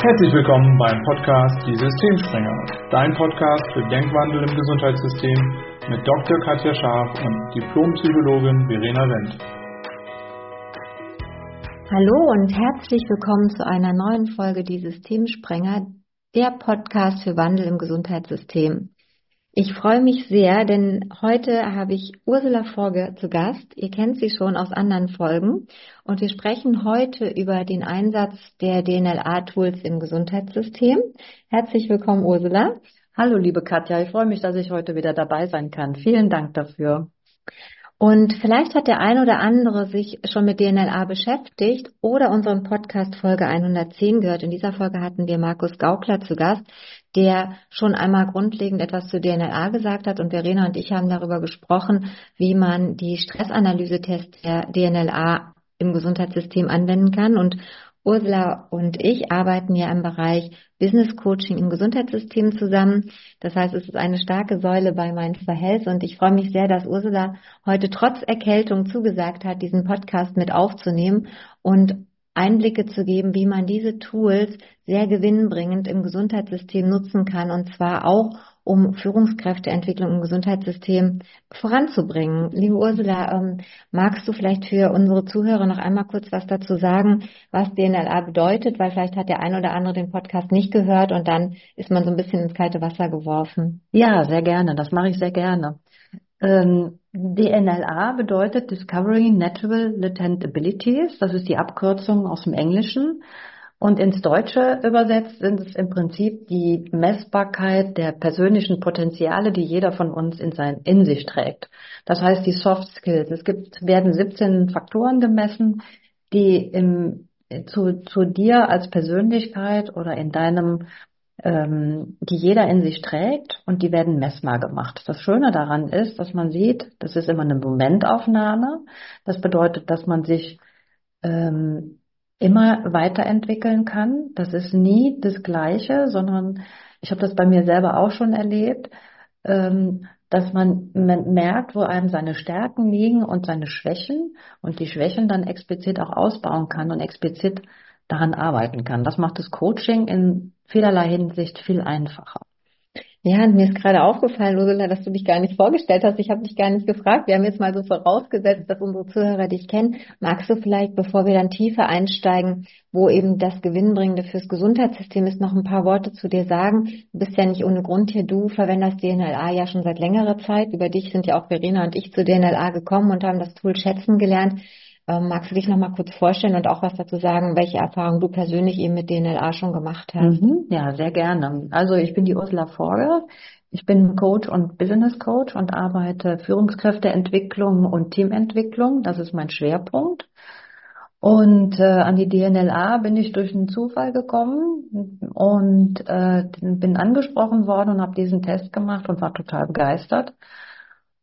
Herzlich willkommen beim Podcast Die Systemspringer, dein Podcast für Denkwandel im Gesundheitssystem mit Dr. Katja Scharf und Diplompsychologin Verena Wendt. Hallo und herzlich willkommen zu einer neuen Folge Die Systemsprenger, der Podcast für Wandel im Gesundheitssystem. Ich freue mich sehr, denn heute habe ich Ursula Forge zu Gast. Ihr kennt sie schon aus anderen Folgen. Und wir sprechen heute über den Einsatz der DNLA-Tools im Gesundheitssystem. Herzlich willkommen, Ursula. Hallo, liebe Katja. Ich freue mich, dass ich heute wieder dabei sein kann. Vielen Dank dafür. Und vielleicht hat der ein oder andere sich schon mit DNLA beschäftigt oder unseren Podcast Folge 110 gehört. In dieser Folge hatten wir Markus Gaukler zu Gast, der schon einmal grundlegend etwas zu DNLA gesagt hat. Und Verena und ich haben darüber gesprochen, wie man die Stressanalysetests der DNLA im Gesundheitssystem anwenden kann. Und Ursula und ich arbeiten ja im Bereich Business Coaching im Gesundheitssystem zusammen. Das heißt, es ist eine starke Säule bei Mindful Health. Und ich freue mich sehr, dass Ursula heute trotz Erkältung zugesagt hat, diesen Podcast mit aufzunehmen. Und Einblicke zu geben, wie man diese Tools sehr gewinnbringend im Gesundheitssystem nutzen kann und zwar auch um Führungskräfteentwicklung im Gesundheitssystem voranzubringen. Liebe Ursula, ähm, magst du vielleicht für unsere Zuhörer noch einmal kurz was dazu sagen, was DNLA bedeutet? Weil vielleicht hat der ein oder andere den Podcast nicht gehört und dann ist man so ein bisschen ins kalte Wasser geworfen. Ja, sehr gerne. Das mache ich sehr gerne. Ähm, DNLA bedeutet Discovering Natural Latent Abilities. Das ist die Abkürzung aus dem Englischen. Und ins Deutsche übersetzt sind es im Prinzip die Messbarkeit der persönlichen Potenziale, die jeder von uns in, sein, in sich trägt. Das heißt die Soft Skills. Es gibt, werden 17 Faktoren gemessen, die im, zu, zu dir als Persönlichkeit oder in deinem ähm, die jeder in sich trägt und die werden messbar gemacht. Das Schöne daran ist, dass man sieht, das ist immer eine Momentaufnahme. Das bedeutet, dass man sich ähm, immer weiterentwickeln kann. Das ist nie das Gleiche, sondern ich habe das bei mir selber auch schon erlebt, ähm, dass man, man merkt, wo einem seine Stärken liegen und seine Schwächen und die Schwächen dann explizit auch ausbauen kann und explizit daran arbeiten kann. Das macht das Coaching in vielerlei Hinsicht viel einfacher. Ja, und mir ist gerade aufgefallen, Ursula, dass du dich gar nicht vorgestellt hast. Ich habe dich gar nicht gefragt. Wir haben jetzt mal so vorausgesetzt, dass unsere Zuhörer dich kennen. Magst du vielleicht, bevor wir dann tiefer einsteigen, wo eben das Gewinnbringende fürs Gesundheitssystem ist, noch ein paar Worte zu dir sagen? Du bist ja nicht ohne Grund hier. Du verwendest DNLA ja schon seit längerer Zeit. Über dich sind ja auch Verena und ich zu DNLA gekommen und haben das Tool schätzen gelernt. Ähm, magst du dich noch mal kurz vorstellen und auch was dazu sagen, welche Erfahrungen du persönlich eben mit DNLA schon gemacht hast? Mhm, ja, sehr gerne. Also ich bin die Ursula Forger. Ich bin Coach und Business Coach und arbeite Führungskräfteentwicklung und Teamentwicklung. Das ist mein Schwerpunkt. Und äh, an die DNLA bin ich durch einen Zufall gekommen und äh, bin angesprochen worden und habe diesen Test gemacht und war total begeistert.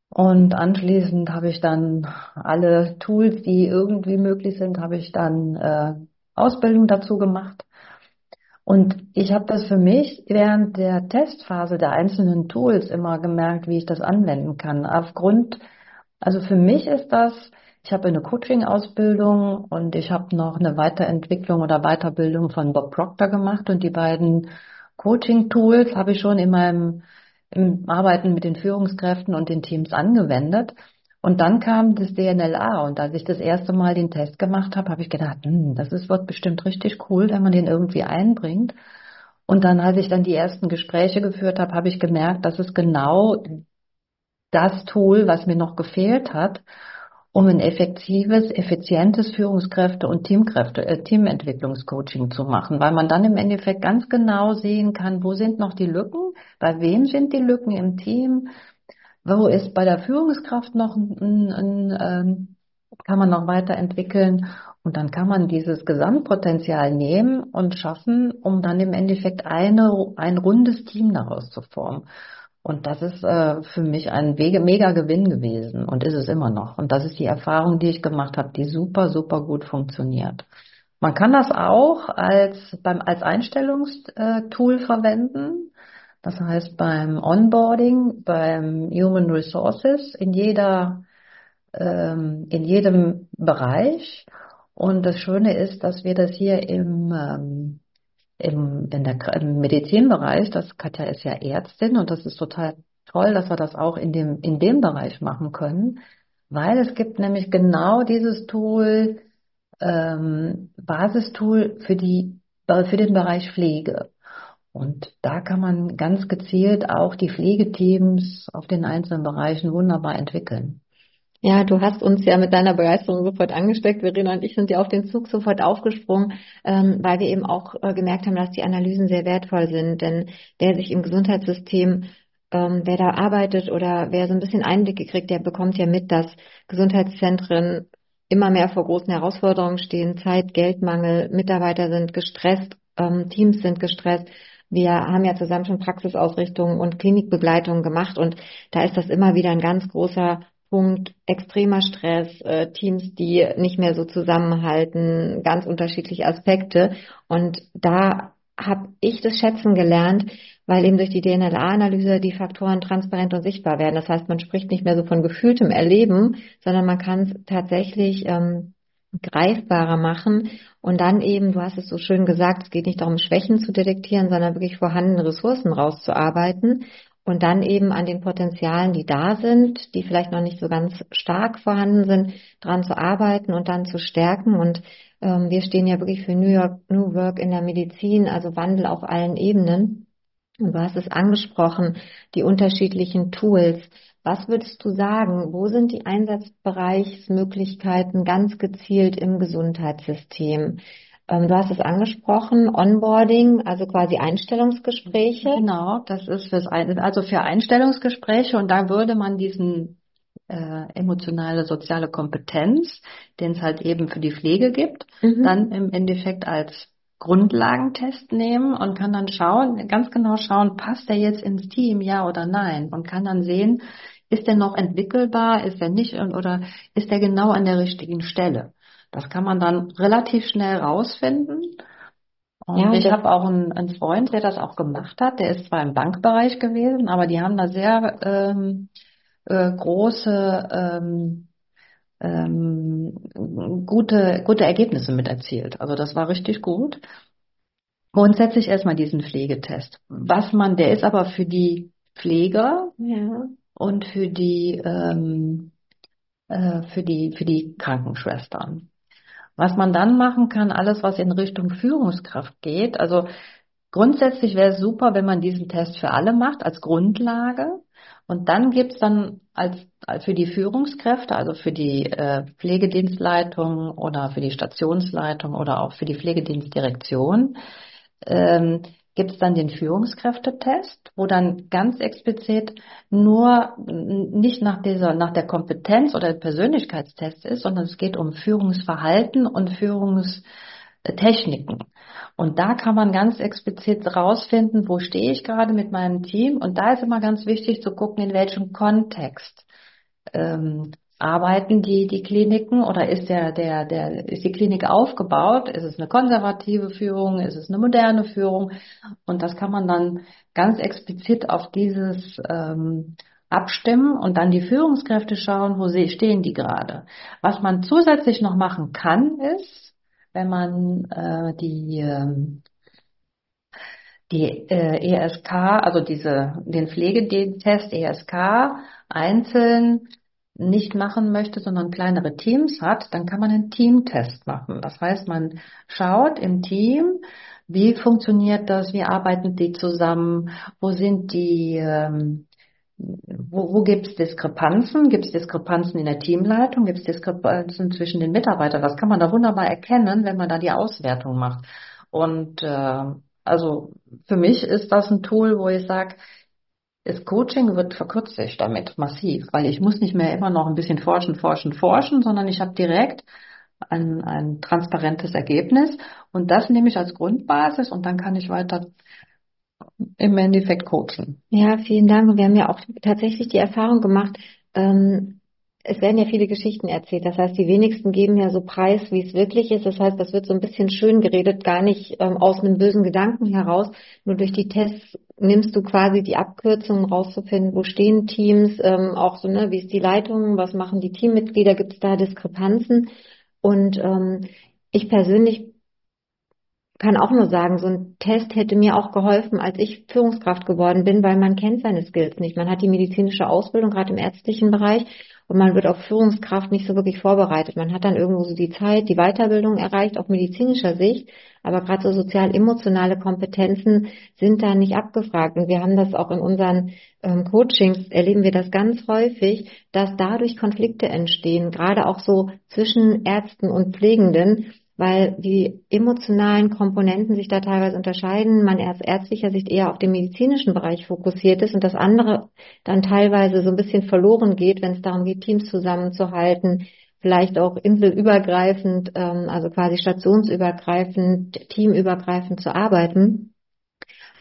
Und anschließend habe ich dann alle Tools, die irgendwie möglich sind, habe ich dann äh, Ausbildung dazu gemacht. Und ich habe das für mich während der Testphase der einzelnen Tools immer gemerkt, wie ich das anwenden kann. Aufgrund, also für mich ist das, ich habe eine Coaching-Ausbildung und ich habe noch eine Weiterentwicklung oder Weiterbildung von Bob Proctor gemacht und die beiden Coaching-Tools habe ich schon in meinem im Arbeiten mit den Führungskräften und den Teams angewendet. Und dann kam das DNLA und als ich das erste Mal den Test gemacht habe, habe ich gedacht, hm, das ist, wird bestimmt richtig cool, wenn man den irgendwie einbringt. Und dann, als ich dann die ersten Gespräche geführt habe, habe ich gemerkt, das ist genau das Tool, was mir noch gefehlt hat um ein effektives, effizientes Führungskräfte- und Teamkräfte, äh, Teamentwicklungscoaching zu machen, weil man dann im Endeffekt ganz genau sehen kann, wo sind noch die Lücken, bei wem sind die Lücken im Team, wo ist bei der Führungskraft noch ein, ein, ähm, kann man noch weiterentwickeln und dann kann man dieses Gesamtpotenzial nehmen und schaffen, um dann im Endeffekt eine, ein rundes Team daraus zu formen. Und das ist äh, für mich ein mega Gewinn gewesen und ist es immer noch. Und das ist die Erfahrung, die ich gemacht habe, die super, super gut funktioniert. Man kann das auch als, beim, als Einstellungstool verwenden. Das heißt beim Onboarding, beim Human Resources, in jeder, ähm, in jedem Bereich. Und das Schöne ist, dass wir das hier im, ähm, im, in der, im Medizinbereich, das Katja ist ja Ärztin und das ist total toll, dass wir das auch in dem, in dem Bereich machen können, weil es gibt nämlich genau dieses Tool, ähm, Basistool für die, für den Bereich Pflege. Und da kann man ganz gezielt auch die Pflegeteams auf den einzelnen Bereichen wunderbar entwickeln. Ja, du hast uns ja mit deiner Begeisterung sofort angesteckt. Verena und ich sind ja auf den Zug sofort aufgesprungen, ähm, weil wir eben auch äh, gemerkt haben, dass die Analysen sehr wertvoll sind. Denn wer sich im Gesundheitssystem, ähm, wer da arbeitet oder wer so ein bisschen Einblicke kriegt, der bekommt ja mit, dass Gesundheitszentren immer mehr vor großen Herausforderungen stehen. Zeit, Geldmangel, Mitarbeiter sind gestresst, ähm, Teams sind gestresst. Wir haben ja zusammen schon Praxisausrichtungen und Klinikbegleitungen gemacht und da ist das immer wieder ein ganz großer Punkt extremer Stress, äh, Teams, die nicht mehr so zusammenhalten, ganz unterschiedliche Aspekte. Und da habe ich das schätzen gelernt, weil eben durch die DNLA-Analyse die Faktoren transparent und sichtbar werden. Das heißt, man spricht nicht mehr so von gefühltem Erleben, sondern man kann es tatsächlich ähm, greifbarer machen und dann eben, du hast es so schön gesagt, es geht nicht darum, Schwächen zu detektieren, sondern wirklich vorhandene Ressourcen rauszuarbeiten und dann eben an den Potenzialen, die da sind, die vielleicht noch nicht so ganz stark vorhanden sind, dran zu arbeiten und dann zu stärken. Und ähm, wir stehen ja wirklich für New York New Work in der Medizin, also Wandel auf allen Ebenen. Und du hast es angesprochen, die unterschiedlichen Tools. Was würdest du sagen? Wo sind die Einsatzbereichsmöglichkeiten ganz gezielt im Gesundheitssystem? Ähm, du hast es angesprochen, Onboarding, also quasi Einstellungsgespräche. Genau, das ist fürs Ein also für Einstellungsgespräche und da würde man diesen äh, emotionale soziale Kompetenz, den es halt eben für die Pflege gibt, mhm. dann im Endeffekt als Grundlagentest nehmen und kann dann schauen, ganz genau schauen, passt der jetzt ins Team, ja oder nein? Und kann dann sehen, ist der noch entwickelbar, ist er nicht oder ist er genau an der richtigen Stelle? Das kann man dann relativ schnell rausfinden. Und ja, ich habe auch einen, einen, Freund, der das auch gemacht hat. Der ist zwar im Bankbereich gewesen, aber die haben da sehr ähm, äh, große ähm, ähm, gute, gute Ergebnisse mit erzielt. Also das war richtig gut. Grundsätzlich erstmal diesen Pflegetest. Was man, der ist aber für die Pfleger ja. Und für die ähm, äh, für die für die Krankenschwestern. Was man dann machen kann, alles was in Richtung Führungskraft geht, also grundsätzlich wäre es super, wenn man diesen Test für alle macht als Grundlage. Und dann gibt's dann als, als für die Führungskräfte, also für die äh, Pflegedienstleitung oder für die Stationsleitung oder auch für die Pflegedienstdirektion, ähm, gibt es dann den Führungskräftetest, wo dann ganz explizit nur nicht nach dieser, nach der Kompetenz oder Persönlichkeitstest ist, sondern es geht um Führungsverhalten und Führungstechniken. Und da kann man ganz explizit rausfinden, wo stehe ich gerade mit meinem Team. Und da ist immer ganz wichtig zu gucken, in welchem Kontext ähm, arbeiten die, die Kliniken oder ist der, der, der, ist die Klinik aufgebaut? Ist es eine konservative Führung? Ist es eine moderne Führung? Und das kann man dann ganz explizit auf dieses ähm, abstimmen und dann die Führungskräfte schauen, wo stehen die gerade. Was man zusätzlich noch machen kann, ist, wenn man äh, die ähm, die äh, ESK, also diese den Pflegetest ESK einzeln nicht machen möchte, sondern kleinere Teams hat, dann kann man einen Teamtest machen. Das heißt, man schaut im Team, wie funktioniert das, wie arbeiten die zusammen, wo sind die, ähm, wo, wo gibt es Diskrepanzen? Gibt es Diskrepanzen in der Teamleitung? Gibt es Diskrepanzen zwischen den Mitarbeitern? Das kann man da wunderbar erkennen, wenn man da die Auswertung macht. Und äh, also für mich ist das ein Tool, wo ich sage, das Coaching wird verkürzt sich damit massiv, weil ich muss nicht mehr immer noch ein bisschen forschen, forschen, forschen, sondern ich habe direkt ein, ein transparentes Ergebnis und das nehme ich als Grundbasis und dann kann ich weiter im Endeffekt coachen. Ja, vielen Dank. Wir haben ja auch tatsächlich die Erfahrung gemacht, ähm, es werden ja viele Geschichten erzählt. Das heißt, die wenigsten geben ja so preis, wie es wirklich ist. Das heißt, das wird so ein bisschen schön geredet, gar nicht ähm, aus einem bösen Gedanken heraus. Nur durch die Tests nimmst du quasi die Abkürzungen rauszufinden, wo stehen Teams, ähm, auch so, ne, wie ist die Leitung, was machen die Teammitglieder, gibt es da Diskrepanzen? Und ähm, ich persönlich kann auch nur sagen, so ein Test hätte mir auch geholfen, als ich Führungskraft geworden bin, weil man kennt seine Skills nicht. Man hat die medizinische Ausbildung, gerade im ärztlichen Bereich, und man wird auf Führungskraft nicht so wirklich vorbereitet. Man hat dann irgendwo so die Zeit, die Weiterbildung erreicht, auf medizinischer Sicht, aber gerade so sozial-emotionale Kompetenzen sind da nicht abgefragt. Und wir haben das auch in unseren ähm, Coachings, erleben wir das ganz häufig, dass dadurch Konflikte entstehen, gerade auch so zwischen Ärzten und Pflegenden, weil die emotionalen Komponenten sich da teilweise unterscheiden. Man aus ärztlicher Sicht eher auf den medizinischen Bereich fokussiert ist und das andere dann teilweise so ein bisschen verloren geht, wenn es darum geht, Teams zusammenzuhalten, vielleicht auch inselübergreifend, ähm, also quasi stationsübergreifend, teamübergreifend zu arbeiten.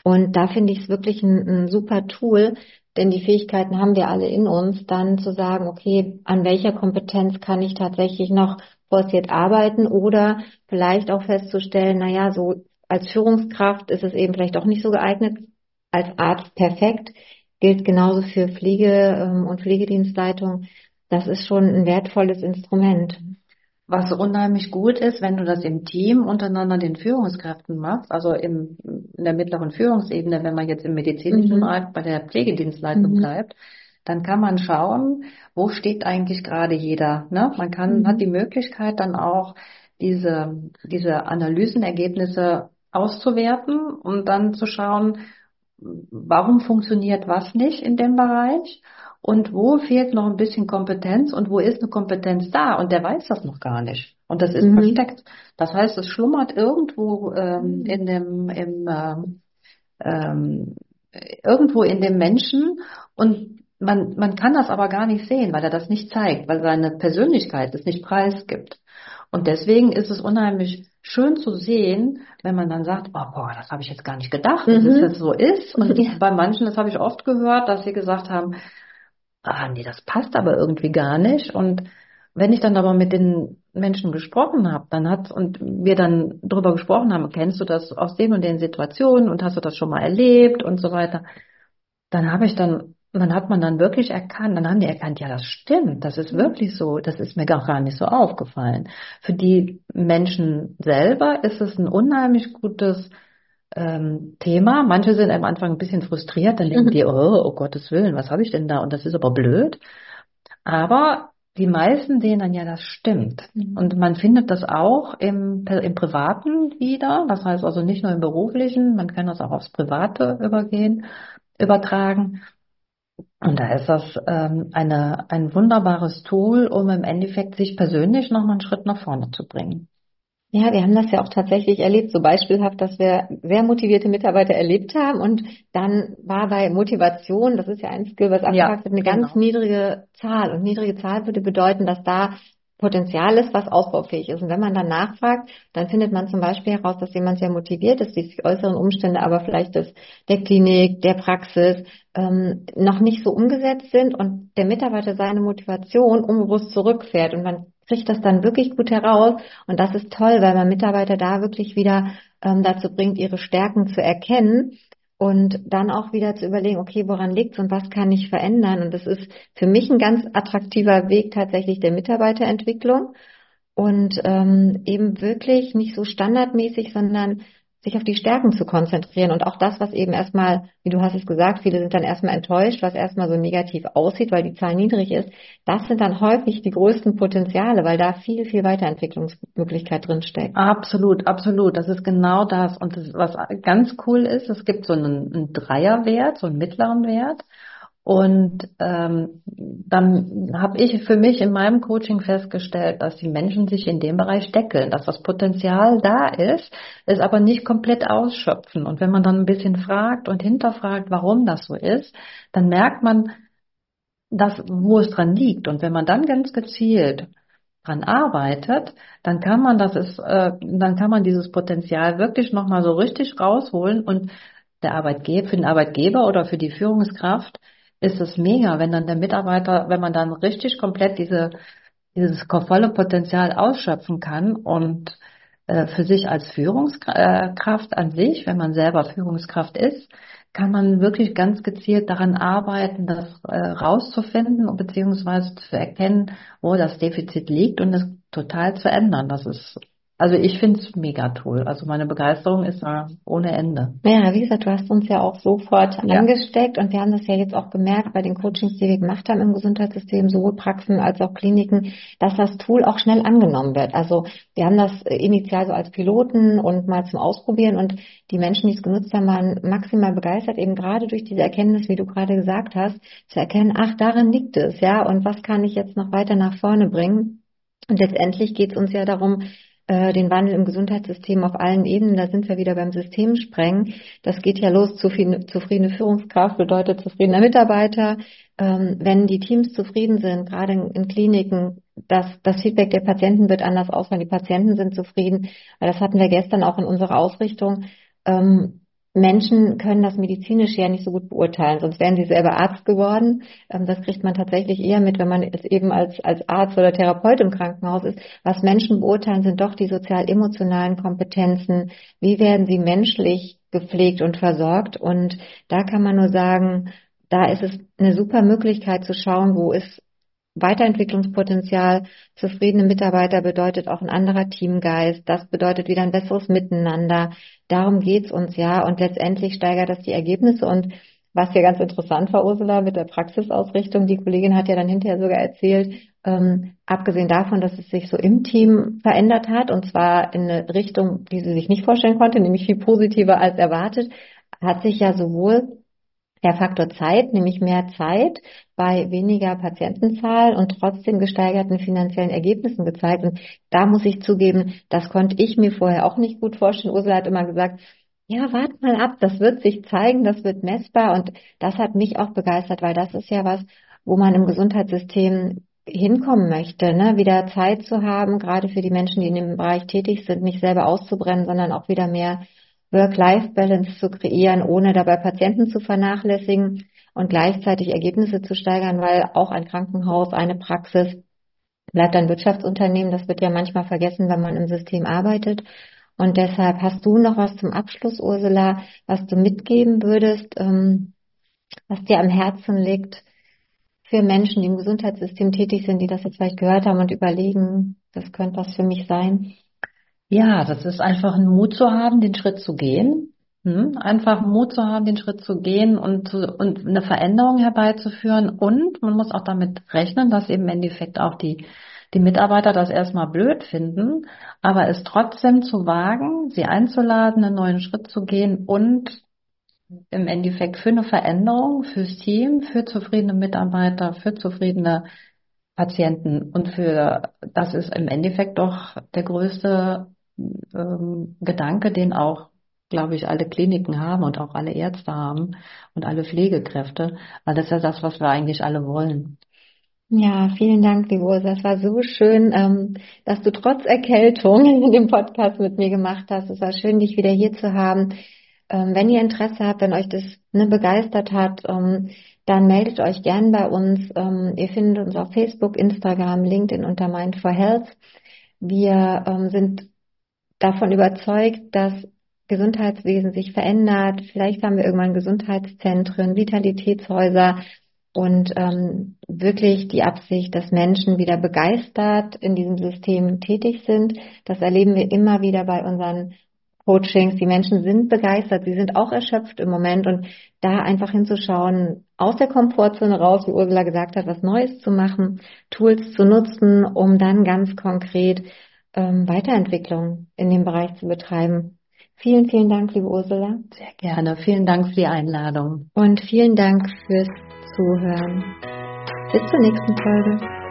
Und da finde ich es wirklich ein, ein super Tool, denn die Fähigkeiten haben wir alle in uns, dann zu sagen, okay, an welcher Kompetenz kann ich tatsächlich noch forciert arbeiten oder vielleicht auch festzustellen, naja, so als Führungskraft ist es eben vielleicht auch nicht so geeignet, als Arzt perfekt, gilt genauso für Pflege ähm, und Pflegedienstleitung. Das ist schon ein wertvolles Instrument. Was unheimlich gut ist, wenn du das im Team untereinander den Führungskräften machst, also im, in der mittleren Führungsebene, wenn man jetzt im medizinischen mhm. Bereich bei der Pflegedienstleitung mhm. bleibt, dann kann man schauen, wo steht eigentlich gerade jeder. Ne? Man kann, mhm. hat die Möglichkeit dann auch diese, diese Analysenergebnisse auszuwerten und dann zu schauen, warum funktioniert was nicht in dem Bereich und wo fehlt noch ein bisschen Kompetenz und wo ist eine Kompetenz da und der weiß das noch gar nicht und das ist mhm. versteckt. Das heißt, es schlummert irgendwo ähm, mhm. in dem im, ähm, ähm, irgendwo in dem Menschen und man, man kann das aber gar nicht sehen, weil er das nicht zeigt, weil seine Persönlichkeit es nicht preisgibt. Und deswegen ist es unheimlich schön zu sehen, wenn man dann sagt, oh, boah, das habe ich jetzt gar nicht gedacht, dass mhm. es so ist. Und ja. bei manchen, das habe ich oft gehört, dass sie gesagt haben, ah, nee, das passt aber irgendwie gar nicht. Und wenn ich dann aber mit den Menschen gesprochen habe, dann hat und wir dann darüber gesprochen haben, kennst du das aus den und den Situationen und hast du das schon mal erlebt und so weiter, dann habe ich dann und dann hat man dann wirklich erkannt, dann haben die erkannt, ja, das stimmt, das ist wirklich so, das ist mir gar nicht so aufgefallen. Für die Menschen selber ist es ein unheimlich gutes ähm, Thema. Manche sind am Anfang ein bisschen frustriert, dann denken die, oh, oh Gottes Willen, was habe ich denn da? Und das ist aber blöd. Aber die meisten sehen dann ja, das stimmt. Mhm. Und man findet das auch im, im Privaten wieder. Das heißt also nicht nur im Beruflichen, man kann das auch aufs Private übergehen, übertragen. Und da ist das ähm, eine, ein wunderbares Tool, um im Endeffekt sich persönlich nochmal einen Schritt nach vorne zu bringen. Ja, wir haben das ja auch tatsächlich erlebt, so beispielhaft, dass wir sehr motivierte Mitarbeiter erlebt haben und dann war bei Motivation, das ist ja ein Skill, was abgefragt ja, wird, eine genau. ganz niedrige Zahl. Und niedrige Zahl würde bedeuten, dass da Potenzial ist, was ausbaufähig ist. Und wenn man dann nachfragt, dann findet man zum Beispiel heraus, dass jemand sehr motiviert ist, die äußeren Umstände aber vielleicht des, der Klinik, der Praxis ähm, noch nicht so umgesetzt sind und der Mitarbeiter seine Motivation unbewusst zurückfährt. Und man kriegt das dann wirklich gut heraus. Und das ist toll, weil man Mitarbeiter da wirklich wieder ähm, dazu bringt, ihre Stärken zu erkennen und dann auch wieder zu überlegen, okay, woran liegt's und was kann ich verändern? Und das ist für mich ein ganz attraktiver Weg tatsächlich der Mitarbeiterentwicklung und ähm, eben wirklich nicht so standardmäßig, sondern sich auf die Stärken zu konzentrieren und auch das, was eben erstmal, wie du hast es gesagt, viele sind dann erstmal enttäuscht, was erstmal so negativ aussieht, weil die Zahl niedrig ist, das sind dann häufig die größten Potenziale, weil da viel, viel Weiterentwicklungsmöglichkeit drin steckt. Absolut, absolut. Das ist genau das. Und das, was ganz cool ist, es gibt so einen, einen Dreierwert, so einen mittleren Wert. Und ähm, dann habe ich für mich in meinem Coaching festgestellt, dass die Menschen sich in dem Bereich deckeln, dass das Potenzial da ist, es aber nicht komplett ausschöpfen. Und wenn man dann ein bisschen fragt und hinterfragt, warum das so ist, dann merkt man, dass, wo es dran liegt. Und wenn man dann ganz gezielt dran arbeitet, dann kann man das ist, äh, dann kann man dieses Potenzial wirklich nochmal so richtig rausholen und der Arbeitgeber, für den Arbeitgeber oder für die Führungskraft ist es mega, wenn dann der Mitarbeiter, wenn man dann richtig komplett diese, dieses volle Potenzial ausschöpfen kann und äh, für sich als Führungskraft an sich, wenn man selber Führungskraft ist, kann man wirklich ganz gezielt daran arbeiten, das äh, rauszufinden beziehungsweise zu erkennen, wo das Defizit liegt und es total zu ändern. Das ist also ich finde es mega toll. Also meine Begeisterung ist da ohne Ende. Ja, wie gesagt, du hast uns ja auch sofort ja. angesteckt und wir haben das ja jetzt auch gemerkt bei den Coachings, die wir gemacht haben im Gesundheitssystem, sowohl Praxen als auch Kliniken, dass das Tool auch schnell angenommen wird. Also wir haben das initial so als Piloten und mal zum Ausprobieren und die Menschen, die es genutzt haben, waren maximal begeistert, eben gerade durch diese Erkenntnis, wie du gerade gesagt hast, zu erkennen, ach, darin liegt es, ja, und was kann ich jetzt noch weiter nach vorne bringen? Und letztendlich geht es uns ja darum, äh, den Wandel im Gesundheitssystem auf allen Ebenen, da sind wir wieder beim Systemsprengen. Das geht ja los, zufriedene Führungskraft bedeutet zufriedener Mitarbeiter. Ähm, wenn die Teams zufrieden sind, gerade in, Kliniken, das, das Feedback der Patienten wird anders ausfallen, die Patienten sind zufrieden. Das hatten wir gestern auch in unserer Ausrichtung. Ähm, Menschen können das medizinisch ja nicht so gut beurteilen, sonst wären sie selber Arzt geworden. Ähm, das kriegt man tatsächlich eher mit, wenn man es eben als, als Arzt oder Therapeut im Krankenhaus ist. Was Menschen beurteilen, sind doch die sozial-emotionalen Kompetenzen. Wie werden sie menschlich gepflegt und versorgt? Und da kann man nur sagen, da ist es eine super Möglichkeit zu schauen, wo ist Weiterentwicklungspotenzial. Zufriedene Mitarbeiter bedeutet auch ein anderer Teamgeist. Das bedeutet wieder ein besseres Miteinander. Darum geht's uns ja. Und letztendlich steigert das die Ergebnisse. Und was ja ganz interessant war, Ursula, mit der Praxisausrichtung, die Kollegin hat ja dann hinterher sogar erzählt, ähm, abgesehen davon, dass es sich so im Team verändert hat, und zwar in eine Richtung, die sie sich nicht vorstellen konnte, nämlich viel positiver als erwartet, hat sich ja sowohl der Faktor Zeit, nämlich mehr Zeit bei weniger Patientenzahl und trotzdem gesteigerten finanziellen Ergebnissen gezeigt. Und da muss ich zugeben, das konnte ich mir vorher auch nicht gut vorstellen. Ursula hat immer gesagt, ja, wart mal ab, das wird sich zeigen, das wird messbar und das hat mich auch begeistert, weil das ist ja was, wo man im Gesundheitssystem hinkommen möchte, ne? wieder Zeit zu haben, gerade für die Menschen, die in dem Bereich tätig sind, nicht selber auszubrennen, sondern auch wieder mehr Work-Life-Balance zu kreieren, ohne dabei Patienten zu vernachlässigen und gleichzeitig Ergebnisse zu steigern, weil auch ein Krankenhaus, eine Praxis bleibt ein Wirtschaftsunternehmen. Das wird ja manchmal vergessen, wenn man im System arbeitet. Und deshalb hast du noch was zum Abschluss, Ursula, was du mitgeben würdest, ähm, was dir am Herzen liegt für Menschen, die im Gesundheitssystem tätig sind, die das jetzt vielleicht gehört haben und überlegen, das könnte was für mich sein? Ja, das ist einfach ein Mut zu haben, den Schritt zu gehen. Hm? Einfach Mut zu haben, den Schritt zu gehen und, zu, und eine Veränderung herbeizuführen. Und man muss auch damit rechnen, dass eben im Endeffekt auch die, die Mitarbeiter das erstmal blöd finden, aber es trotzdem zu wagen, sie einzuladen, einen neuen Schritt zu gehen und im Endeffekt für eine Veränderung, fürs Team, für zufriedene Mitarbeiter, für zufriedene Patienten und für das ist im Endeffekt doch der größte ähm, Gedanke, den auch, glaube ich, alle Kliniken haben und auch alle Ärzte haben und alle Pflegekräfte, weil das ist ja das, was wir eigentlich alle wollen. Ja, vielen Dank, Ursa. Es war so schön, ähm, dass du trotz Erkältung dem Podcast mit mir gemacht hast. Es war schön, dich wieder hier zu haben. Ähm, wenn ihr Interesse habt, wenn euch das ne, begeistert hat, ähm, dann meldet euch gern bei uns. ihr findet uns auf Facebook, Instagram, LinkedIn unter Mind for Health. Wir sind davon überzeugt, dass Gesundheitswesen sich verändert. Vielleicht haben wir irgendwann Gesundheitszentren, Vitalitätshäuser und ähm, wirklich die Absicht, dass Menschen wieder begeistert in diesem System tätig sind. Das erleben wir immer wieder bei unseren Coachings. Die Menschen sind begeistert, sie sind auch erschöpft im Moment und da einfach hinzuschauen, aus der Komfortzone raus, wie Ursula gesagt hat, was Neues zu machen, Tools zu nutzen, um dann ganz konkret ähm, Weiterentwicklung in dem Bereich zu betreiben. Vielen, vielen Dank, liebe Ursula. Sehr gerne. Vielen Dank für die Einladung. Und vielen Dank fürs Zuhören. Bis zur nächsten Folge.